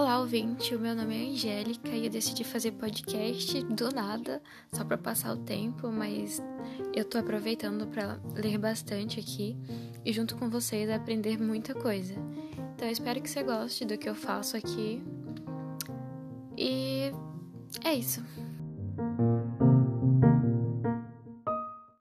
Olá, ouvinte. O meu nome é Angélica e eu decidi fazer podcast do nada, só para passar o tempo, mas eu tô aproveitando para ler bastante aqui e junto com vocês aprender muita coisa. Então eu espero que você goste do que eu faço aqui. E é isso.